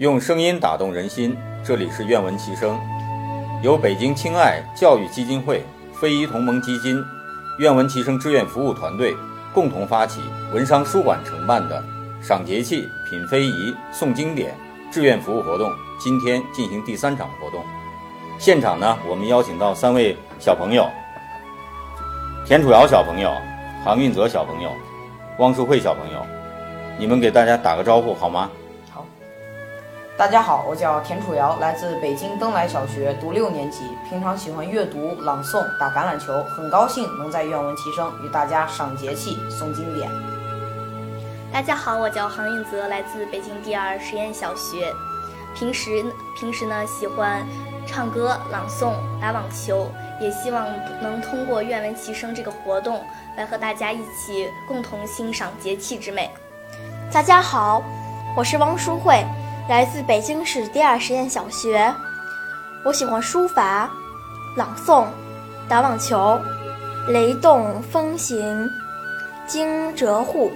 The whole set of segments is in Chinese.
用声音打动人心，这里是愿闻其声，由北京青爱教育基金会、非遗同盟基金、愿闻其声志愿服务团队共同发起，文商书馆承办的“赏节气、品非遗、诵经典”志愿服务活动，今天进行第三场活动。现场呢，我们邀请到三位小朋友：田楚瑶小朋友、杭运泽小朋友、汪淑慧小朋友，你们给大家打个招呼好吗？大家好，我叫田楚瑶，来自北京登莱小学，读六年级。平常喜欢阅读、朗诵、打橄榄球，很高兴能在愿闻其声与大家赏节气、诵经典。大家好，我叫杭运泽，来自北京第二实验小学。平时平时呢，喜欢唱歌、朗诵、打网球，也希望能通过愿闻其声这个活动，来和大家一起共同欣赏节气之美。大家好，我是汪淑慧，来自北京市第二实验小学。我喜欢书法、朗诵、打网球、雷动风行、惊蛰户，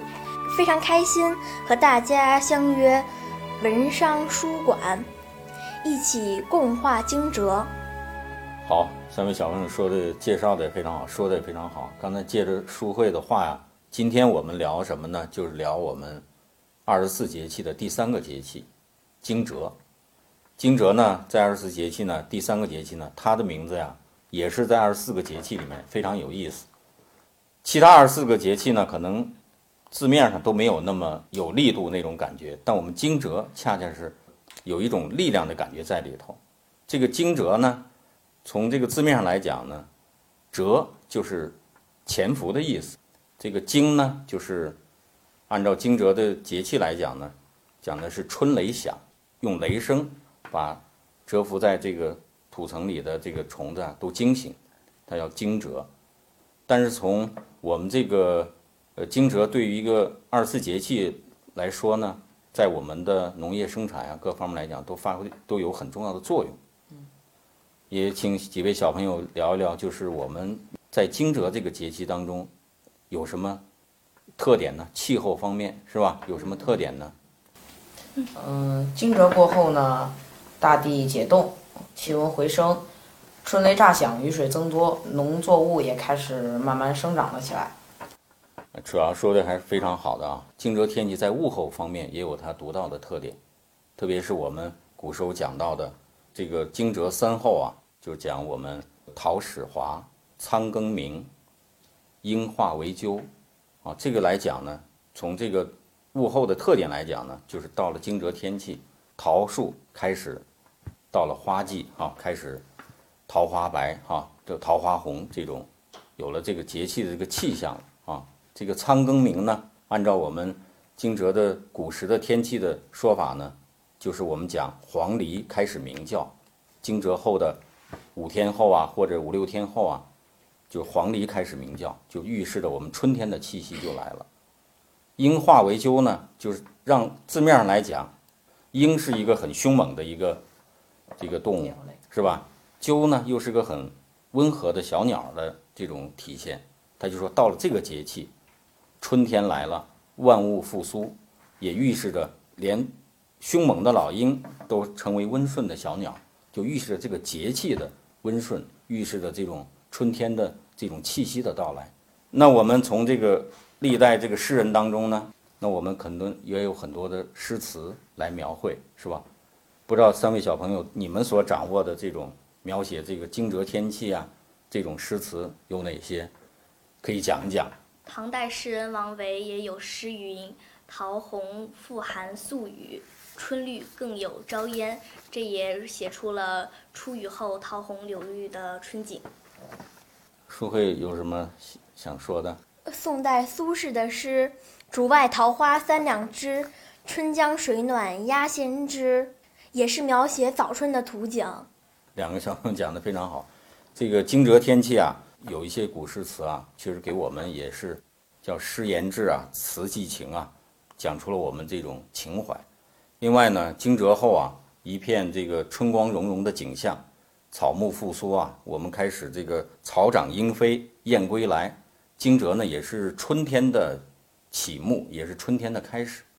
非常开心和大家相约文商书馆，一起共话惊蛰。好，三位小朋友说的介绍的也非常好，说的也非常好。刚才借着书会的话呀，今天我们聊什么呢？就是聊我们二十四节气的第三个节气——惊蛰。惊蛰呢，在二十四节气呢，第三个节气呢，它的名字呀，也是在二十四个节气里面非常有意思。其他二十四个节气呢，可能字面上都没有那么有力度那种感觉，但我们惊蛰恰恰是有一种力量的感觉在里头。这个惊蛰呢，从这个字面上来讲呢，蛰就是潜伏的意思，这个惊呢，就是按照惊蛰的节气来讲呢，讲的是春雷响，用雷声。把蛰伏在这个土层里的这个虫子啊都惊醒，它叫惊蛰。但是从我们这个呃惊蛰对于一个二十四节气来说呢，在我们的农业生产啊各方面来讲都发挥都有很重要的作用。也请几位小朋友聊一聊，就是我们在惊蛰这个节气当中有什么特点呢？气候方面是吧？有什么特点呢？嗯，惊蛰过后呢？大地解冻，气温回升，春雷炸响，雨水增多，农作物也开始慢慢生长了起来。主要说的还是非常好的啊！惊蛰天气在物候方面也有它独到的特点，特别是我们古时候讲到的这个惊蛰三候啊，就讲我们桃始华、仓庚明、樱化为鸠啊。这个来讲呢，从这个物候的特点来讲呢，就是到了惊蛰天气，桃树开始。到了花季啊，开始桃花白哈，这桃花红这种，有了这个节气的这个气象啊。这个仓庚明呢，按照我们惊蛰的古时的天气的说法呢，就是我们讲黄鹂开始鸣叫。惊蛰后的五天后啊，或者五六天后啊，就黄鹂开始鸣叫，就预示着我们春天的气息就来了。鹰化为鸠呢，就是让字面上来讲，鹰是一个很凶猛的一个。这个动物是吧？鸠呢，又是个很温和的小鸟的这种体现。他就说，到了这个节气，春天来了，万物复苏，也预示着连凶猛的老鹰都成为温顺的小鸟，就预示着这个节气的温顺，预示着这种春天的这种气息的到来。那我们从这个历代这个诗人当中呢，那我们可能也有很多的诗词来描绘，是吧？不知道三位小朋友，你们所掌握的这种描写这个惊蛰天气啊，这种诗词有哪些？可以讲一讲。唐代诗人王维也有诗云：“桃红复含宿雨，春绿更有朝烟。”这也写出了出雨后桃红柳绿的春景。淑慧有什么想说的？宋代苏轼的诗：“竹外桃花三两枝，春江水暖鸭先知。”也是描写早春的图景。两个小朋友讲的非常好。这个惊蛰天气啊，有一些古诗词啊，其实给我们也是叫诗言志啊，词寄情啊，讲出了我们这种情怀。另外呢，惊蛰后啊，一片这个春光融融的景象，草木复苏啊，我们开始这个草长莺飞燕归来。惊蛰呢，也是春天的启幕，也是春天的开始。